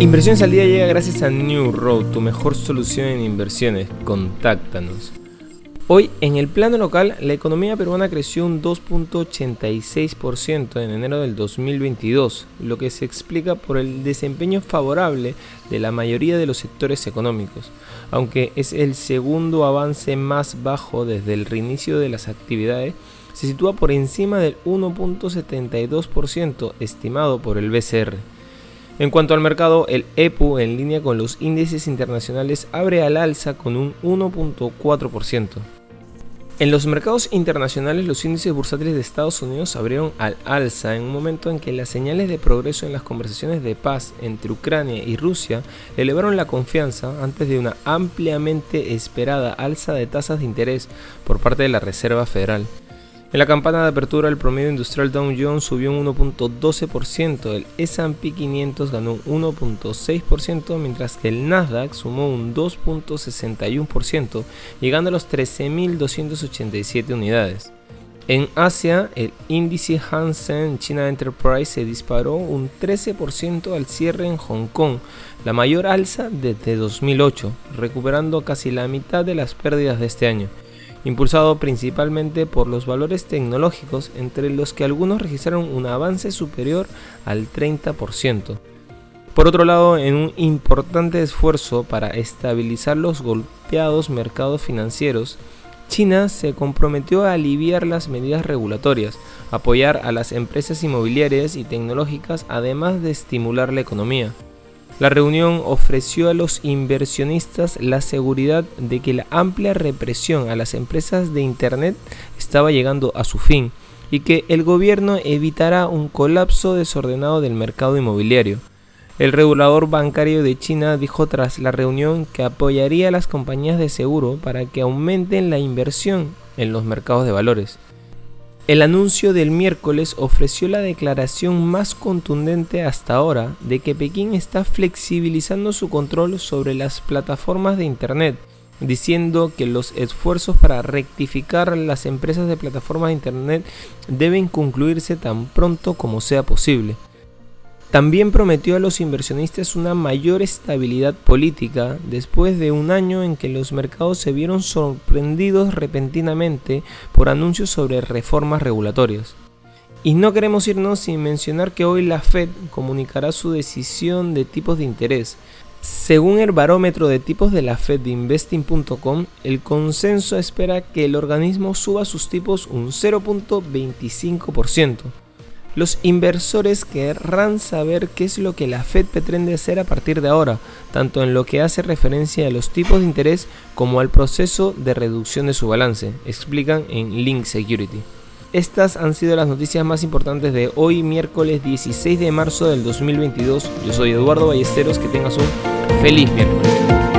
Inversiones al día llega gracias a New Road, tu mejor solución en inversiones. Contáctanos. Hoy, en el plano local, la economía peruana creció un 2.86% en enero del 2022, lo que se explica por el desempeño favorable de la mayoría de los sectores económicos, aunque es el segundo avance más bajo desde el reinicio de las actividades, se sitúa por encima del 1.72% estimado por el BCR. En cuanto al mercado, el EPU en línea con los índices internacionales abre al alza con un 1.4%. En los mercados internacionales los índices bursátiles de Estados Unidos abrieron al alza en un momento en que las señales de progreso en las conversaciones de paz entre Ucrania y Rusia elevaron la confianza antes de una ampliamente esperada alza de tasas de interés por parte de la Reserva Federal. En la campana de apertura el promedio industrial Dow Jones subió un 1.12%, el S&P 500 ganó un 1.6%, mientras que el Nasdaq sumó un 2.61%, llegando a los 13.287 unidades. En Asia, el índice Hansen China Enterprise se disparó un 13% al cierre en Hong Kong, la mayor alza desde 2008, recuperando casi la mitad de las pérdidas de este año impulsado principalmente por los valores tecnológicos, entre los que algunos registraron un avance superior al 30%. Por otro lado, en un importante esfuerzo para estabilizar los golpeados mercados financieros, China se comprometió a aliviar las medidas regulatorias, apoyar a las empresas inmobiliarias y tecnológicas, además de estimular la economía. La reunión ofreció a los inversionistas la seguridad de que la amplia represión a las empresas de Internet estaba llegando a su fin y que el gobierno evitará un colapso desordenado del mercado inmobiliario. El regulador bancario de China dijo tras la reunión que apoyaría a las compañías de seguro para que aumenten la inversión en los mercados de valores. El anuncio del miércoles ofreció la declaración más contundente hasta ahora de que Pekín está flexibilizando su control sobre las plataformas de Internet, diciendo que los esfuerzos para rectificar las empresas de plataformas de Internet deben concluirse tan pronto como sea posible. También prometió a los inversionistas una mayor estabilidad política después de un año en que los mercados se vieron sorprendidos repentinamente por anuncios sobre reformas regulatorias. Y no queremos irnos sin mencionar que hoy la Fed comunicará su decisión de tipos de interés. Según el barómetro de tipos de la Fed de investing.com, el consenso espera que el organismo suba sus tipos un 0.25%. Los inversores querrán saber qué es lo que la Fed pretende hacer a partir de ahora, tanto en lo que hace referencia a los tipos de interés como al proceso de reducción de su balance, explican en Link Security. Estas han sido las noticias más importantes de hoy, miércoles 16 de marzo del 2022. Yo soy Eduardo Ballesteros, que tengas un feliz miércoles.